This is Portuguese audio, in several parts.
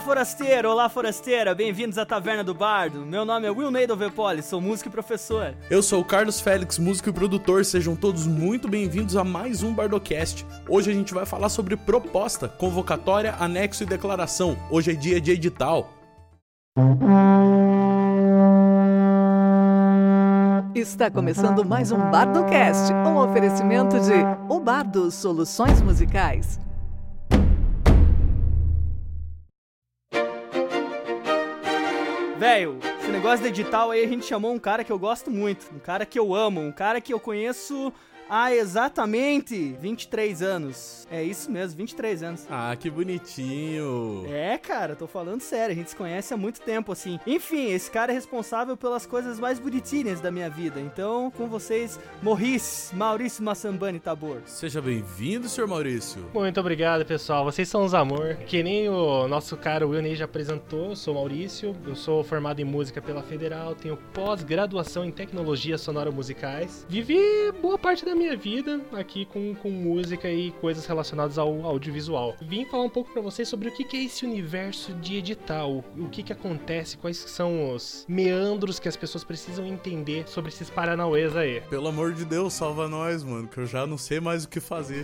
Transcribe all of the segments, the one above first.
Olá, forasteiro! Olá, forasteira! Bem-vindos à Taverna do Bardo. Meu nome é Will Neido Vepoli, sou músico e professor. Eu sou o Carlos Félix, músico e produtor. Sejam todos muito bem-vindos a mais um Bardocast. Hoje a gente vai falar sobre proposta, convocatória, anexo e declaração. Hoje é dia de edital. Está começando mais um Bardocast, um oferecimento de O Bardo Soluções Musicais. Velho, esse negócio de edital aí a gente chamou um cara que eu gosto muito, um cara que eu amo, um cara que eu conheço há exatamente 23 anos. É isso mesmo, 23 anos. Ah, que bonitinho. É, cara, tô falando sério, a gente se conhece há muito tempo, assim. Enfim, esse cara é responsável pelas coisas mais bonitinhas da minha vida. Então, com vocês, Morris, Maurício Massambani Tabor. Seja bem-vindo, senhor Maurício. Muito obrigado, pessoal. Vocês são os amor. Que nem o nosso cara Will já apresentou, eu sou Maurício, eu sou formado em música pela Federal, tenho pós-graduação em tecnologias sonoro-musicais. Vivi boa parte da minha vida aqui com, com música e coisas relacionadas ao audiovisual. Vim falar um pouco para vocês sobre o que, que é esse universo de edital, o que, que acontece, quais são os meandros que as pessoas precisam entender sobre esses paranauês aí. Pelo amor de Deus, salva nós, mano, que eu já não sei mais o que fazer.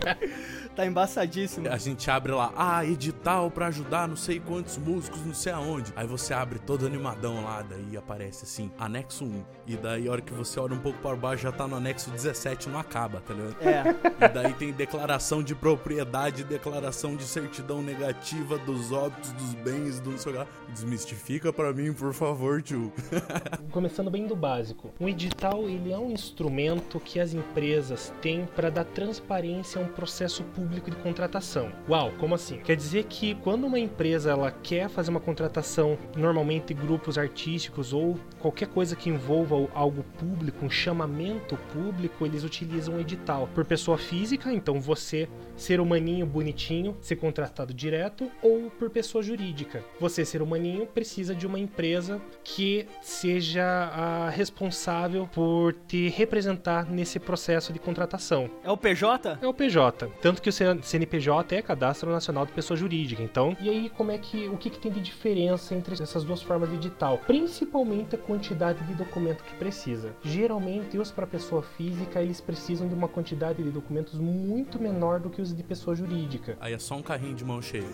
tá embaçadíssimo. A gente abre lá, ah, edital para ajudar não sei quantos músicos, não sei aonde. Aí você abre todo animadão lá, daí aparece assim, anexo 1. E daí a hora que você olha um pouco para baixo já tá no anexo 17 7 não acaba, tá ligado? É. E daí tem declaração de propriedade, declaração de certidão negativa dos óbitos, dos bens, do não sei lá. Desmistifica para mim, por favor, tio. Começando bem do básico. Um edital, ele é um instrumento que as empresas têm para dar transparência a um processo público de contratação. Uau, como assim? Quer dizer que quando uma empresa ela quer fazer uma contratação, normalmente grupos artísticos ou qualquer coisa que envolva algo público, um chamamento público, eles utilizam um edital por pessoa física, então você ser humaninho bonitinho, ser contratado direto, ou por pessoa jurídica. Você ser humaninho precisa de uma empresa que seja a responsável por te representar nesse processo de contratação. É o PJ? É o PJ. Tanto que CNPJ é Cadastro Nacional de Pessoa Jurídica. Então, e aí como é que o que, que tem de diferença entre essas duas formas de edital? Principalmente a quantidade de documento que precisa. Geralmente, os para pessoa física eles precisam de uma quantidade de documentos muito menor do que os de pessoa jurídica. Aí é só um carrinho de mão cheia.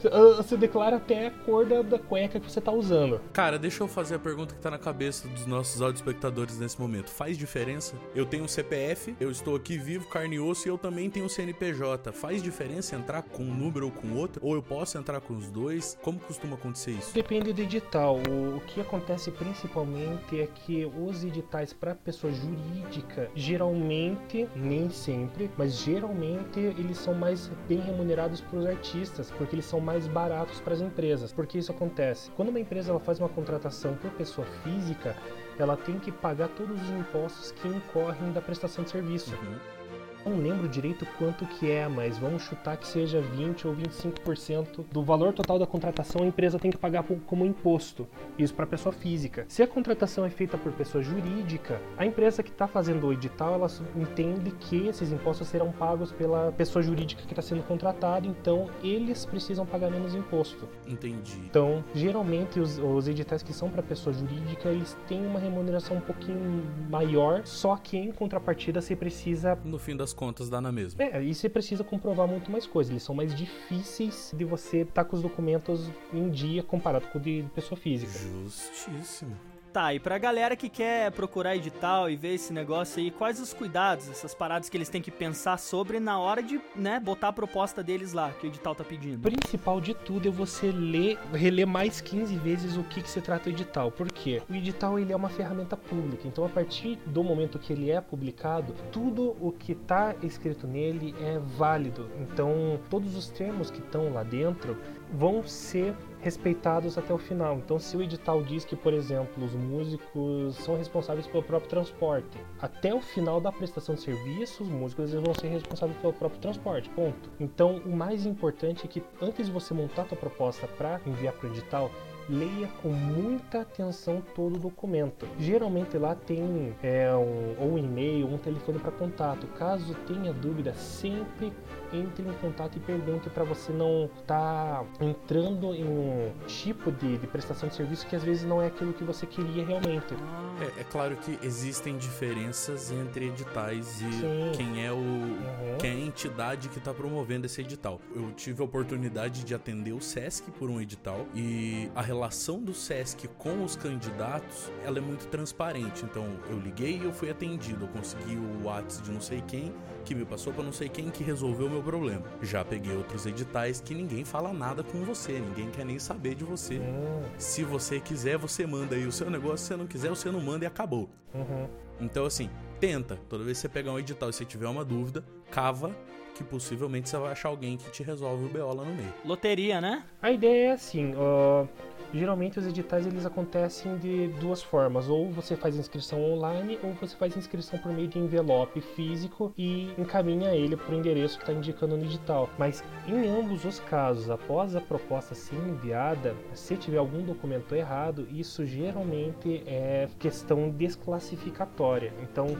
você declara até a cor da, da cueca que você tá usando. Cara, deixa eu fazer a pergunta que tá na cabeça dos nossos audio espectadores nesse momento. Faz diferença? Eu tenho um CPF, eu estou aqui vivo, carne e osso, e eu também tenho um CNPJ. Faz diferença entrar com um número ou com outro? Ou eu posso entrar com os dois? Como costuma acontecer isso? Depende do edital. O, que acontece principalmente é que os editais para pessoa jurídica geralmente, nem sempre, mas geralmente eles são mais bem remunerados para os artistas, porque eles são mais baratos para as empresas. Porque isso acontece? Quando uma empresa ela faz uma contratação por pessoa física, ela tem que pagar todos os impostos que incorrem da prestação de serviço. Uhum. Não lembro direito quanto que é, mas vamos chutar que seja 20 ou 25% do valor total da contratação a empresa tem que pagar como imposto. Isso para pessoa física. Se a contratação é feita por pessoa jurídica, a empresa que está fazendo o edital, ela entende que esses impostos serão pagos pela pessoa jurídica que está sendo contratada, então eles precisam pagar menos imposto. Entendi. Então, geralmente os, os editais que são para pessoa jurídica, eles têm uma remuneração um pouquinho maior, só que em contrapartida você precisa no fim das das contas dá na mesma. É, e você precisa comprovar muito mais coisas. Eles são mais difíceis de você estar tá com os documentos em dia comparado com o de pessoa física. Justíssimo. Tá, e pra galera que quer procurar edital e ver esse negócio aí, quais os cuidados, essas paradas que eles têm que pensar sobre na hora de, né, botar a proposta deles lá, que o edital tá pedindo? Principal de tudo é você ler, reler mais 15 vezes o que, que se trata o edital. Por quê? O edital ele é uma ferramenta pública, então a partir do momento que ele é publicado, tudo o que tá escrito nele é válido. Então, todos os termos que estão lá dentro vão ser respeitados até o final. Então, se o edital diz que, por exemplo, os músicos são responsáveis pelo próprio transporte, até o final da prestação de serviço, os músicos eles vão ser responsáveis pelo próprio transporte. Ponto. Então, o mais importante é que antes de você montar a sua proposta para enviar para o edital, leia com muita atenção todo o documento. Geralmente lá tem é, um, ou um e-mail, um telefone para contato. Caso tenha dúvida, sempre entre em contato e pergunte para você não estar tá entrando em um tipo de, de, prestação de serviço que às vezes não é aquilo que você queria realmente. É, é claro que existem diferenças entre editais e Sim. quem é o uhum. quem é a entidade que está promovendo esse edital. Eu tive a oportunidade de atender o SESC por um edital e a relação do SESC com os candidatos ela é muito transparente. Então eu liguei e eu fui atendido. Eu consegui o WhatsApp de não sei quem que me passou para não sei quem que resolveu o meu problema. Já peguei outros editais que ninguém fala nada com você, ninguém quer nem saber de você. Uhum. Se você quiser, você manda aí o seu negócio. Se você não quiser, você não manda e acabou. Uhum. Então assim, tenta. Toda vez que você pegar um edital e você tiver uma dúvida, cava que possivelmente você vai achar alguém que te resolve o BO lá no meio. Loteria, né? A ideia é assim, uh, geralmente os editais eles acontecem de duas formas, ou você faz inscrição online ou você faz inscrição por meio de envelope físico e encaminha ele para o endereço que está indicando no edital. Mas em ambos os casos, após a proposta ser enviada, se tiver algum documento errado, isso geralmente é questão desclassificatória. Então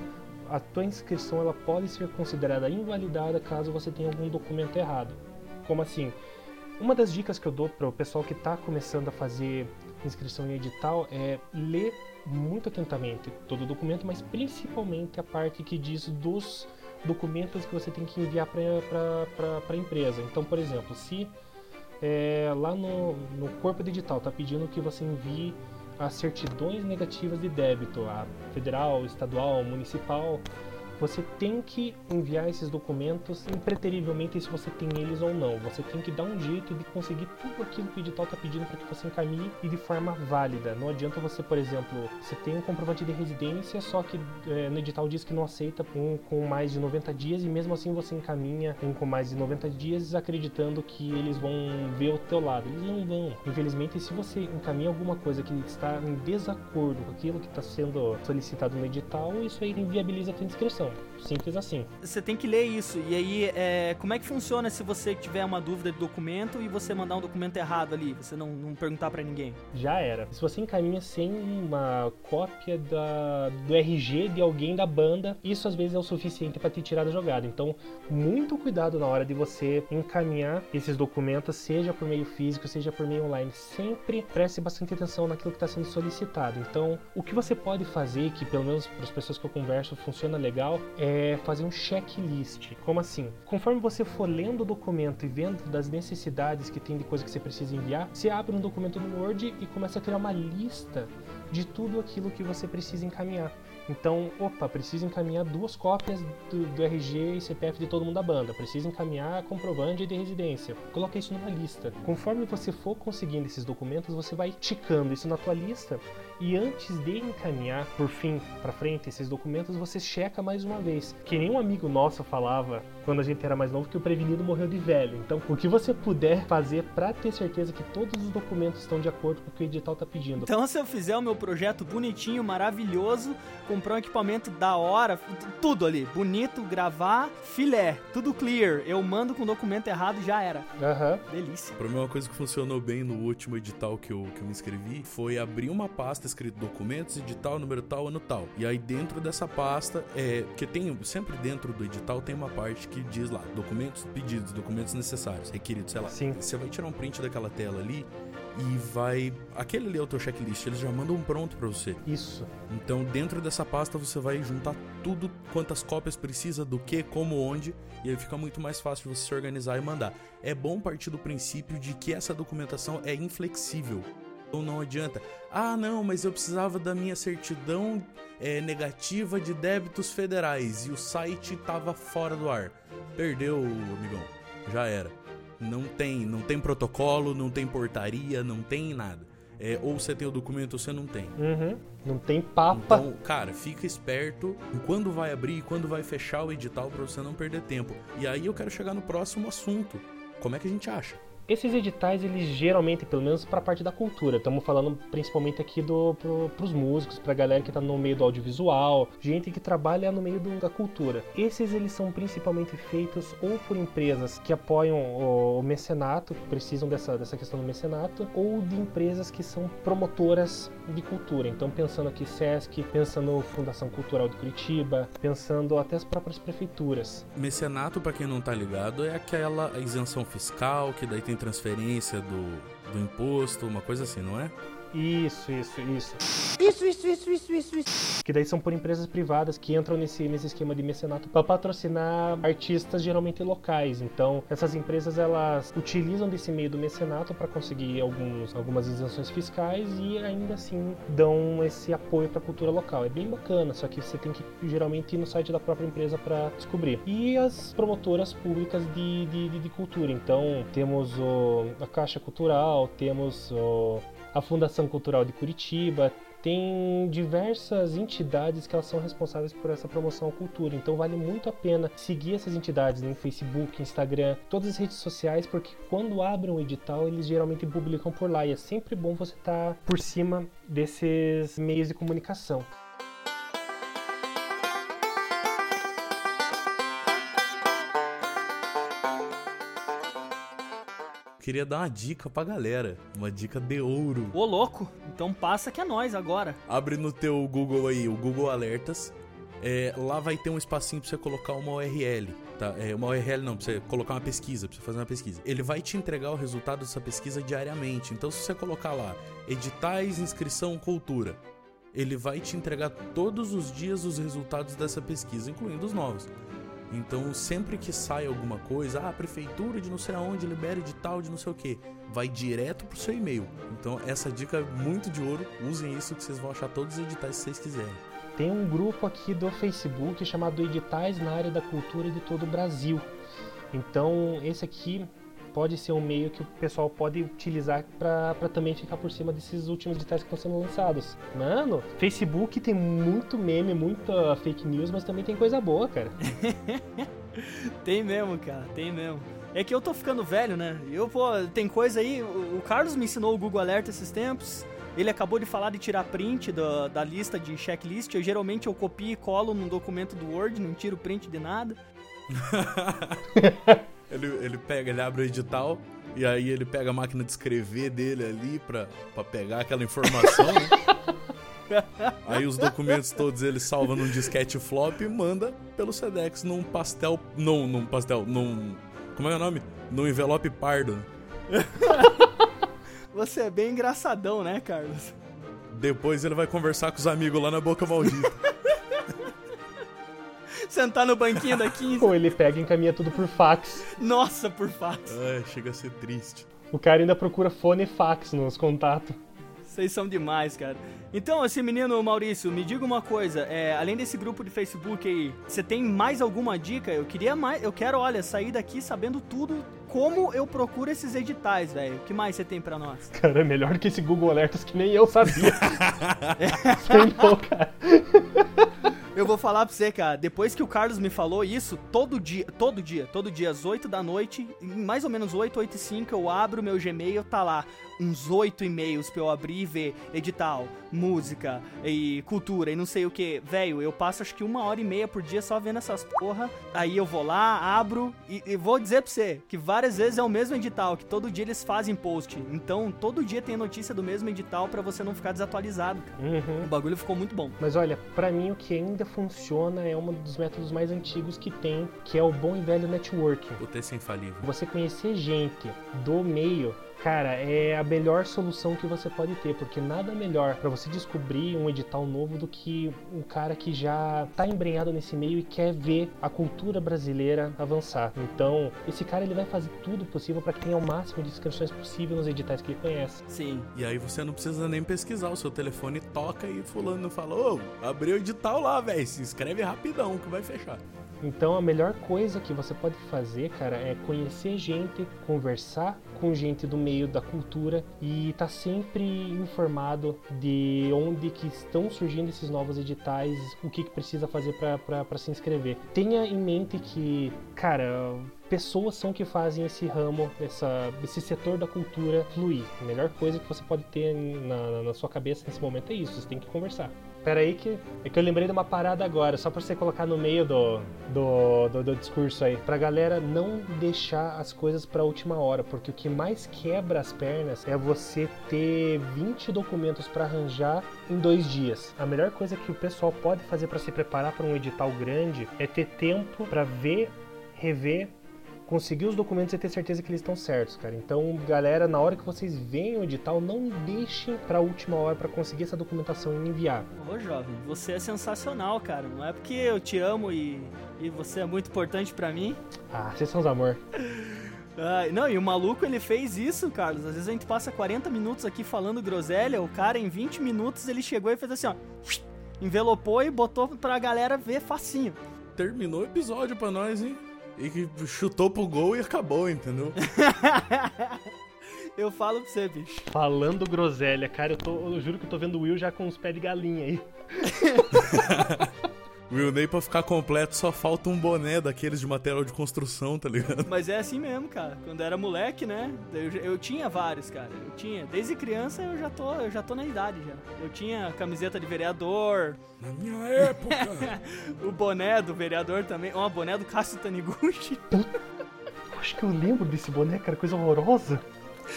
a tua inscrição ela pode ser considerada invalidada caso você tenha algum documento errado. Como assim? Uma das dicas que eu dou para o pessoal que está começando a fazer inscrição em edital é ler muito atentamente todo o documento, mas principalmente a parte que diz dos documentos que você tem que enviar para a empresa. Então, por exemplo, se é, lá no, no corpo de edital está pedindo que você envie as certidões negativas de débito, a federal, estadual, municipal, você tem que enviar esses documentos impreterivelmente se você tem eles ou não. Você tem que dar um jeito de conseguir tudo aquilo que o edital está pedindo para que você encaminhe e de forma válida. Não adianta você, por exemplo, você tem um comprovante de residência, só que é, no edital diz que não aceita um com mais de 90 dias e mesmo assim você encaminha um com mais de 90 dias acreditando que eles vão ver o teu lado. Eles não vão. Infelizmente, se você encaminha alguma coisa que está em desacordo com aquilo que está sendo solicitado no edital, isso aí inviabiliza a tua inscrição. Cool. Simples assim. Você tem que ler isso. E aí, é, como é que funciona se você tiver uma dúvida de documento e você mandar um documento errado ali? Você não, não perguntar para ninguém? Já era. Se você encaminha sem uma cópia da, do RG de alguém da banda, isso às vezes é o suficiente para te tirar da jogada. Então, muito cuidado na hora de você encaminhar esses documentos, seja por meio físico, seja por meio online. Sempre preste bastante atenção naquilo que está sendo solicitado. Então, o que você pode fazer, que pelo menos para as pessoas que eu converso funciona legal, é fazer um checklist. Como assim? Conforme você for lendo o documento e vendo das necessidades que tem de coisa que você precisa enviar, você abre um documento no Word e começa a criar uma lista de tudo aquilo que você precisa encaminhar. Então, opa, preciso encaminhar duas cópias do, do, RG e CPF de todo mundo da banda. Preciso encaminhar comprovante de residência. Coloca isso numa lista. Conforme você for conseguindo esses documentos, você vai ticando isso na tua lista e antes de encaminhar por fim para frente esses documentos, você checa mais uma vez. Que nem um amigo nosso falava quando a gente era mais novo que o prevenido morreu de velho. Então, o que você puder fazer para ter certeza que todos os documentos estão de acordo com o que o edital está pedindo. Então, se eu fizer o meu projeto bonitinho, maravilhoso, comprar um equipamento da hora, tudo ali, bonito, gravar, filé, tudo clear, eu mando com o documento errado e já era. Aham. Uhum. Delícia. Pra mim, uma coisa que funcionou bem no último edital que eu, que eu me inscrevi foi abrir uma pasta escrito documentos, edital, número tal, ano tal. E aí dentro dessa pasta, é, que tem sempre dentro do edital tem uma parte que diz lá, documentos pedidos, documentos necessários, requeridos, sei lá. Sim. Você vai tirar um print daquela tela ali e vai. Aquele ali é o teu checklist, eles já mandam um pronto para você. Isso. Então, dentro dessa pasta, você vai juntar tudo, quantas cópias precisa, do que, como, onde, e aí fica muito mais fácil você se organizar e mandar. É bom partir do princípio de que essa documentação é inflexível. Então não adianta. Ah, não, mas eu precisava da minha certidão é, negativa de débitos federais e o site estava fora do ar. Perdeu, amigão. Já era. Não tem, não tem protocolo, não tem portaria, não tem nada. É, ou você tem o documento ou você não tem. Uhum. Não tem papa. Então, cara, fica esperto em quando vai abrir e quando vai fechar o edital para você não perder tempo. E aí eu quero chegar no próximo assunto. Como é que a gente acha? Esses editais, eles geralmente, pelo menos para a parte da cultura, estamos falando principalmente aqui do, pro, pros músicos, pra galera que tá no meio do audiovisual, gente que trabalha no meio do, da cultura. Esses, eles são principalmente feitos ou por empresas que apoiam o, o mecenato, que precisam dessa, dessa questão do mecenato, ou de empresas que são promotoras de cultura. Então, pensando aqui SESC, pensando Fundação Cultural de Curitiba, pensando até as próprias prefeituras. Mecenato, para quem não tá ligado, é aquela isenção fiscal, que daí tem transferência do, do imposto, uma coisa assim, não é? Isso, isso, isso. Isso, isso, isso, isso, isso, isso. Que daí são por empresas privadas que entram nesse, nesse esquema de mecenato para patrocinar artistas geralmente locais. Então, essas empresas elas utilizam desse meio do mecenato para conseguir alguns, algumas isenções fiscais e ainda assim dão esse apoio para a cultura local. É bem bacana, só que você tem que geralmente ir no site da própria empresa para descobrir. E as promotoras públicas de, de, de, de cultura. Então, temos o, a Caixa Cultural, temos o a Fundação Cultural de Curitiba, tem diversas entidades que elas são responsáveis por essa promoção à cultura. Então vale muito a pena seguir essas entidades no Facebook, Instagram, todas as redes sociais, porque quando abrem um edital, eles geralmente publicam por lá e é sempre bom você estar tá por cima desses meios de comunicação. Queria dar uma dica pra galera. Uma dica de ouro. Ô, louco! Então passa que é nós agora. Abre no teu Google aí, o Google Alertas. É, lá vai ter um espacinho pra você colocar uma URL. Tá? É, uma URL não, pra você colocar uma pesquisa, pra você fazer uma pesquisa. Ele vai te entregar o resultado dessa pesquisa diariamente. Então, se você colocar lá, editais, inscrição, cultura, ele vai te entregar todos os dias os resultados dessa pesquisa, incluindo os novos. Então, sempre que sai alguma coisa, ah, a prefeitura de não sei aonde libera edital de não sei o que, vai direto pro seu e-mail. Então, essa dica é muito de ouro. Usem isso que vocês vão achar todos os editais que vocês quiserem. Tem um grupo aqui do Facebook chamado Editais na área da cultura de todo o Brasil. Então, esse aqui pode ser um meio que o pessoal pode utilizar para também ficar por cima desses últimos editais que estão sendo lançados. Mano, Facebook tem muito meme, muita fake news, mas também tem coisa boa, cara. tem mesmo, cara, tem mesmo. É que eu tô ficando velho, né? Eu, pô, tem coisa aí. O Carlos me ensinou o Google Alert esses tempos. Ele acabou de falar de tirar print da, da lista de checklist. Eu geralmente eu copio e colo num documento do Word, não tiro print de nada. Ele, ele pega, ele abre o edital e aí ele pega a máquina de escrever dele ali pra, pra pegar aquela informação, né? Aí os documentos todos ele salva num disquete flop e manda pelo Sedex num pastel. Num, num pastel. Num. Como é o nome? Num envelope pardo. Você é bem engraçadão, né, Carlos? Depois ele vai conversar com os amigos lá na boca maldita sentar no banquinho da 15. Ou ele pega e encaminha tudo por fax. Nossa, por fax. É, chega a ser triste. O cara ainda procura fone e fax nos contatos. Vocês são demais, cara. Então, assim, menino Maurício, me diga uma coisa. É, além desse grupo de Facebook aí, você tem mais alguma dica? Eu queria mais. Eu quero, olha, sair daqui sabendo tudo. Como eu procuro esses editais, velho? O que mais você tem para nós? Cara, é melhor que esse Google Alertas que nem eu sabia. Sem cara. Eu vou falar pra você, cara, depois que o Carlos me falou isso, todo dia, todo dia, todo dia, às 8 da noite, mais ou menos 8, 8 e 5, eu abro meu Gmail, tá lá uns 8 e-mails pra eu abrir e ver edital, música e cultura e não sei o que. Velho, eu passo acho que uma hora e meia por dia só vendo essas porra. Aí eu vou lá, abro e, e vou dizer pra você que várias vezes é o mesmo edital, que todo dia eles fazem post. Então, todo dia tem notícia do mesmo edital para você não ficar desatualizado. Uhum. O bagulho ficou muito bom. Mas olha, para mim o que ainda funciona é um dos métodos mais antigos que tem, que é o bom e velho networking. O texto infalível. Você conhecer gente do meio Cara, é a melhor solução que você pode ter, porque nada melhor para você descobrir um edital novo do que um cara que já tá embrenhado nesse meio e quer ver a cultura brasileira avançar. Então, esse cara ele vai fazer tudo possível para que tenha o máximo de inscrições possível nos editais que ele conhece. Sim. E aí você não precisa nem pesquisar, o seu telefone toca e fulano fala: "Ô, abriu o edital lá, velho, se inscreve rapidão que vai fechar". Então a melhor coisa que você pode fazer, cara, é conhecer gente, conversar com gente do meio da cultura e estar tá sempre informado de onde que estão surgindo esses novos editais, o que, que precisa fazer para se inscrever. Tenha em mente que, cara, pessoas são que fazem esse ramo, essa, esse setor da cultura fluir. A melhor coisa que você pode ter na, na sua cabeça nesse momento é isso, você tem que conversar. Pera aí que é que eu lembrei de uma parada agora, só pra você colocar no meio do, do, do, do discurso aí. Pra galera não deixar as coisas pra última hora, porque o que mais quebra as pernas é você ter 20 documentos para arranjar em dois dias. A melhor coisa que o pessoal pode fazer para se preparar para um edital grande é ter tempo para ver, rever conseguir os documentos e ter certeza que eles estão certos, cara. Então, galera, na hora que vocês veem o edital, não deixem pra última hora para conseguir essa documentação e enviar. Ô, jovem, você é sensacional, cara. Não é porque eu te amo e, e você é muito importante para mim. Ah, vocês são os amor. Ah, não, e o maluco ele fez isso, Carlos. Às vezes a gente passa 40 minutos aqui falando groselha, o cara em 20 minutos ele chegou e fez assim, ó. Envelopou e botou pra galera ver facinho. Terminou o episódio pra nós, hein? E que chutou pro gol e acabou, entendeu? eu falo pra você, bicho. Falando groselha, cara, eu, tô, eu juro que eu tô vendo o Will já com os pés de galinha aí. Will Ney, pra ficar completo, só falta um boné daqueles de material de construção, tá ligado? Mas é assim mesmo, cara. Quando eu era moleque, né? Eu, eu tinha vários, cara. Eu tinha. Desde criança eu já tô, eu já tô na idade já. Eu tinha camiseta de vereador. Na minha época! o boné do vereador também. Ó, oh, boné do Cássio Taniguchi. Acho que eu lembro desse boné, cara. Coisa horrorosa.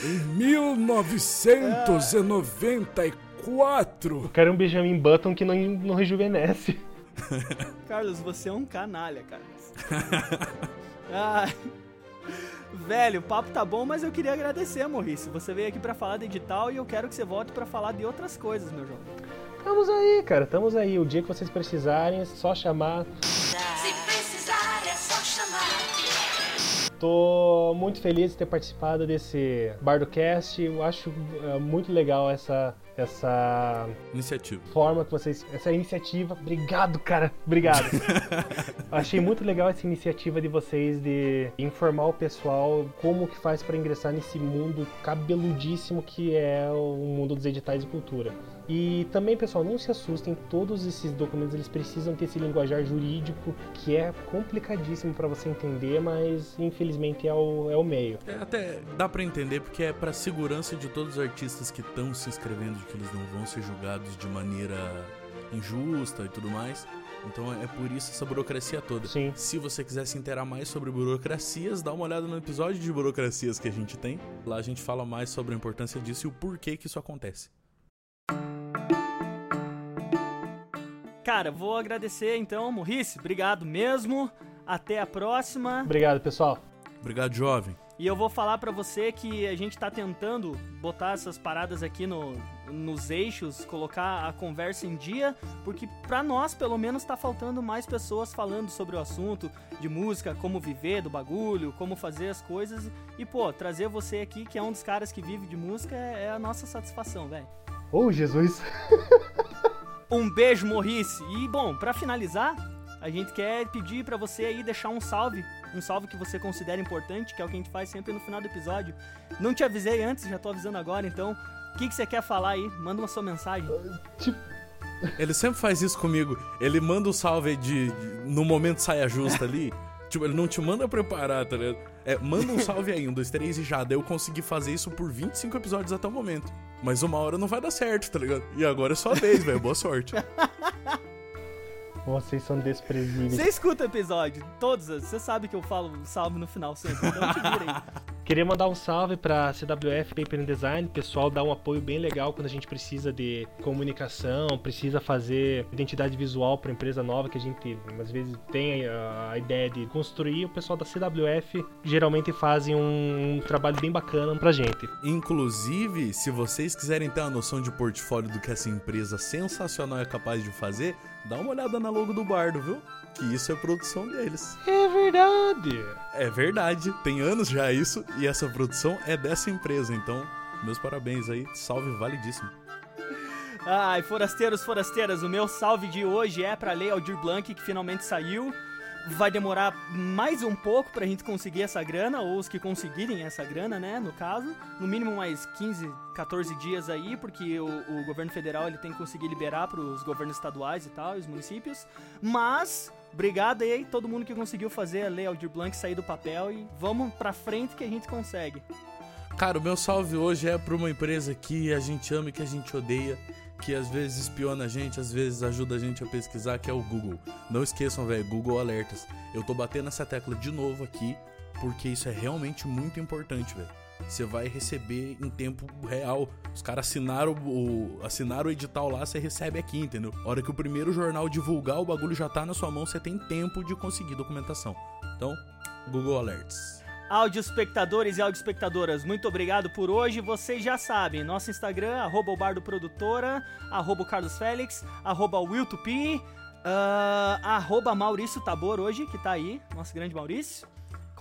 Em 1994. Eu quero um Benjamin Button que não, não rejuvenesce. Carlos, você é um canalha, Carlos. ah, velho, o papo tá bom, mas eu queria agradecer, Maurício. Você veio aqui para falar de edital e eu quero que você volte para falar de outras coisas, meu jovem. Estamos aí, cara, estamos aí. O dia que vocês precisarem, é só chamar. Se precisar, é só chamar. Tô muito feliz de ter participado desse Bardocast. Eu acho uh, muito legal essa essa iniciativa. Forma que vocês, essa iniciativa. Obrigado, cara. Obrigado. Achei muito legal essa iniciativa de vocês de informar o pessoal como que faz para ingressar nesse mundo cabeludíssimo que é o mundo dos editais de cultura. E também, pessoal, não se assustem, todos esses documentos eles precisam ter esse linguajar jurídico que é complicadíssimo para você entender, mas infelizmente é o, é o meio. É, até dá para entender porque é para segurança de todos os artistas que estão se inscrevendo de que eles não vão ser julgados de maneira injusta e tudo mais. Então é por isso essa burocracia toda. Sim. Se você quiser se inteirar mais sobre burocracias, dá uma olhada no episódio de burocracias que a gente tem. Lá a gente fala mais sobre a importância disso e o porquê que isso acontece. Cara, vou agradecer então, Morrice. Obrigado mesmo. Até a próxima. Obrigado, pessoal. Obrigado, jovem. E eu vou falar para você que a gente tá tentando botar essas paradas aqui no, nos eixos, colocar a conversa em dia, porque para nós, pelo menos, tá faltando mais pessoas falando sobre o assunto de música, como viver do bagulho, como fazer as coisas. E, pô, trazer você aqui, que é um dos caras que vive de música, é, é a nossa satisfação, velho. Oh, Jesus! um beijo, Morrice. E, bom, para finalizar, a gente quer pedir para você aí deixar um salve um salve que você considera importante, que é o que a gente faz sempre no final do episódio. Não te avisei antes, já tô avisando agora, então o que, que você quer falar aí? Manda uma sua mensagem. Ele sempre faz isso comigo. Ele manda o um salve de, de, no momento saia justa ali. tipo, ele não te manda preparar, tá ligado? É, manda um salve aí, um, dois, três e já. Daí eu consegui fazer isso por 25 episódios até o momento. Mas uma hora não vai dar certo, tá ligado? E agora é sua vez, velho. Boa sorte. Vocês são desprezíveis. Você escuta o episódio, todos, você sabe que eu falo salve no final sempre, então te virei. Queria mandar um salve para CWF Paper and Design. O pessoal dá um apoio bem legal quando a gente precisa de comunicação, precisa fazer identidade visual para empresa nova que a gente às vezes tem a, ideia de construir. O pessoal da CWF geralmente fazem um, um trabalho bem bacana pra gente. Inclusive, se vocês quiserem ter uma noção de portfólio do que essa empresa sensacional é capaz de fazer, dá uma olhada na logo do Bardo, viu? Que isso é produção deles. É verdade. É verdade. Tem anos já isso e essa produção é dessa empresa. Então, meus parabéns aí. Salve validíssimo. Ai, forasteiros, forasteiras, o meu salve de hoje é pra Lei Aldir Blanc, que finalmente saiu. vai demorar mais um pouco pra gente conseguir essa grana, ou os que conseguirem essa grana, né, no caso. No mínimo mais 15, 14 dias aí, porque o, o governo federal ele tem que conseguir liberar pros governos estaduais e tal, os municípios. Mas, obrigado aí todo mundo que conseguiu fazer a Lei Aldir Blanc sair do papel e vamos pra frente que a gente consegue. Cara, o meu salve hoje é pra uma empresa que a gente ama e que a gente odeia, que às vezes espiona a gente, às vezes ajuda a gente a pesquisar, que é o Google. Não esqueçam, velho, Google Alertas. Eu tô batendo essa tecla de novo aqui, porque isso é realmente muito importante, velho. Você vai receber em tempo real. Os caras assinaram o, assinaram o edital lá, você recebe aqui, entendeu? A hora que o primeiro jornal divulgar, o bagulho já tá na sua mão, você tem tempo de conseguir documentação. Então, Google Alerts. Áudio espectadores e áudio espectadoras, muito obrigado por hoje. Vocês já sabem, nosso Instagram, arroba o Bardo Produtora, arroba o Carlos Félix, arroba o Will Tupi, ah, arroba Maurício Tabor hoje, que tá aí, nosso grande Maurício.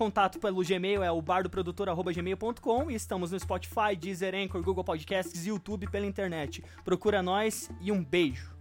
Contato pelo Gmail é o bardoprodutor.gmail.com e estamos no Spotify, Deezer, Anchor, Google Podcasts YouTube pela internet. Procura nós e um beijo.